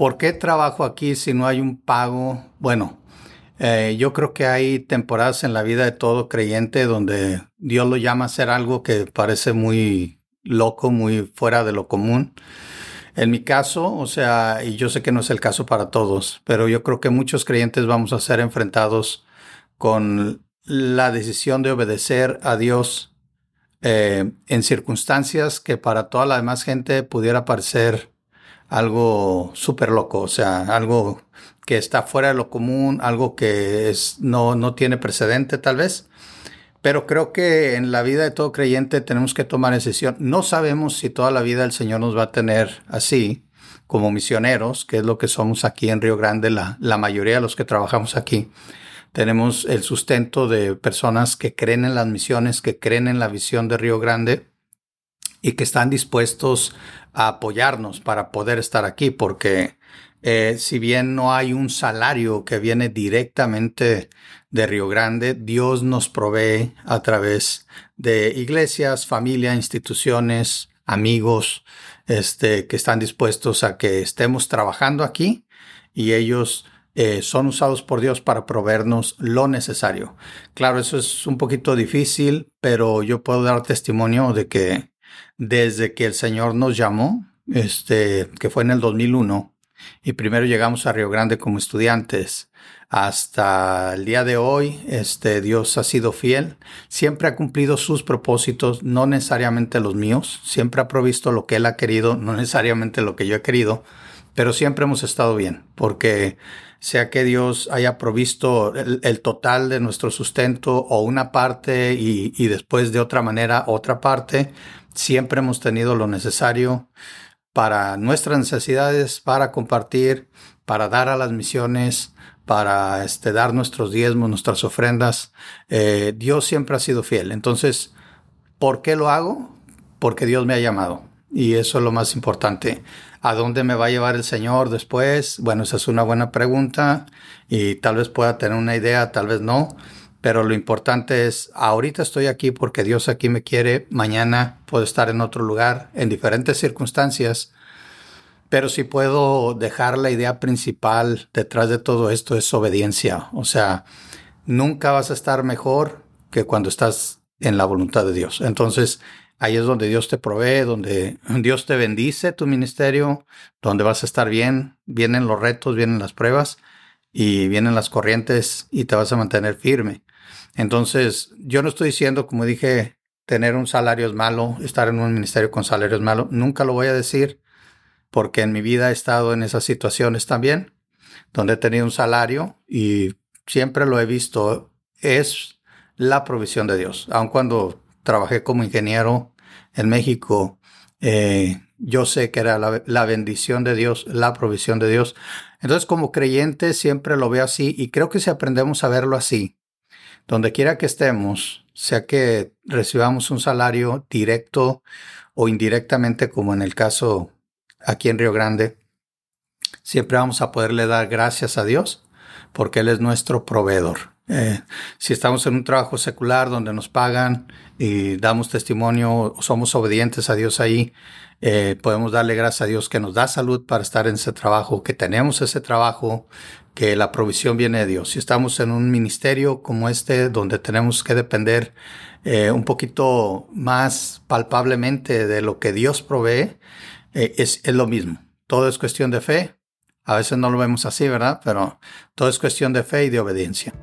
¿Por qué trabajo aquí si no hay un pago? Bueno, eh, yo creo que hay temporadas en la vida de todo creyente donde Dios lo llama a hacer algo que parece muy loco, muy fuera de lo común. En mi caso, o sea, y yo sé que no es el caso para todos, pero yo creo que muchos creyentes vamos a ser enfrentados con la decisión de obedecer a Dios eh, en circunstancias que para toda la demás gente pudiera parecer algo súper loco, o sea, algo que está fuera de lo común, algo que es, no, no tiene precedente tal vez. Pero creo que en la vida de todo creyente tenemos que tomar decisión. No sabemos si toda la vida el Señor nos va a tener así, como misioneros, que es lo que somos aquí en Río Grande, la, la mayoría de los que trabajamos aquí. Tenemos el sustento de personas que creen en las misiones, que creen en la visión de Río Grande y que están dispuestos a apoyarnos para poder estar aquí, porque eh, si bien no hay un salario que viene directamente de Río Grande, Dios nos provee a través de iglesias, familia, instituciones, amigos, este, que están dispuestos a que estemos trabajando aquí y ellos eh, son usados por Dios para proveernos lo necesario. Claro, eso es un poquito difícil, pero yo puedo dar testimonio de que desde que el Señor nos llamó, este, que fue en el 2001, y primero llegamos a Río Grande como estudiantes. Hasta el día de hoy, este Dios ha sido fiel, siempre ha cumplido sus propósitos, no necesariamente los míos, siempre ha provisto lo que Él ha querido, no necesariamente lo que yo he querido, pero siempre hemos estado bien, porque sea que Dios haya provisto el, total de nuestro sustento o una parte y, después de otra manera otra parte, siempre hemos tenido lo necesario para nuestras necesidades, para compartir, para dar a las misiones, para este, dar nuestros diezmos, nuestras ofrendas. Eh, Dios siempre ha sido fiel. Entonces, ¿por qué lo hago? Porque Dios me ha llamado. Y eso es lo más importante. ¿A dónde me va a llevar el Señor después? Bueno, esa es una buena pregunta y tal vez pueda tener una idea, tal vez no. Pero lo importante es, ahorita estoy aquí porque Dios aquí me quiere, mañana puedo estar en otro lugar, en diferentes circunstancias, pero si puedo dejar la idea principal detrás de todo esto es obediencia. O sea, nunca vas a estar mejor que cuando estás en la voluntad de Dios. Entonces, ahí es donde Dios te provee, donde Dios te bendice tu ministerio, donde vas a estar bien, vienen los retos, vienen las pruebas y vienen las corrientes y te vas a mantener firme. Entonces, yo no estoy diciendo, como dije, tener un salario es malo, estar en un ministerio con salario es malo. Nunca lo voy a decir porque en mi vida he estado en esas situaciones también, donde he tenido un salario y siempre lo he visto, es la provisión de Dios. Aun cuando trabajé como ingeniero en México, eh, yo sé que era la, la, bendición de Dios, la provisión de Dios. Entonces, como creyente, siempre lo veo así y creo que si aprendemos a verlo así, donde quiera que estemos, sea que recibamos un salario directo o indirectamente, como en el caso aquí en Río Grande, siempre vamos a poderle dar gracias a Dios porque Él es nuestro proveedor. Eh, si estamos en un trabajo secular donde nos pagan y damos testimonio, somos obedientes a Dios ahí, eh, podemos darle gracias a Dios que nos da salud para estar en ese trabajo, que tenemos ese trabajo, que la provisión viene de Dios. Si estamos en un ministerio como este, donde tenemos que depender eh, un poquito más palpablemente de lo que Dios provee, es lo mismo. Todo es cuestión de fe. A veces no lo vemos así, ¿verdad? Pero todo es cuestión de fe y de obediencia.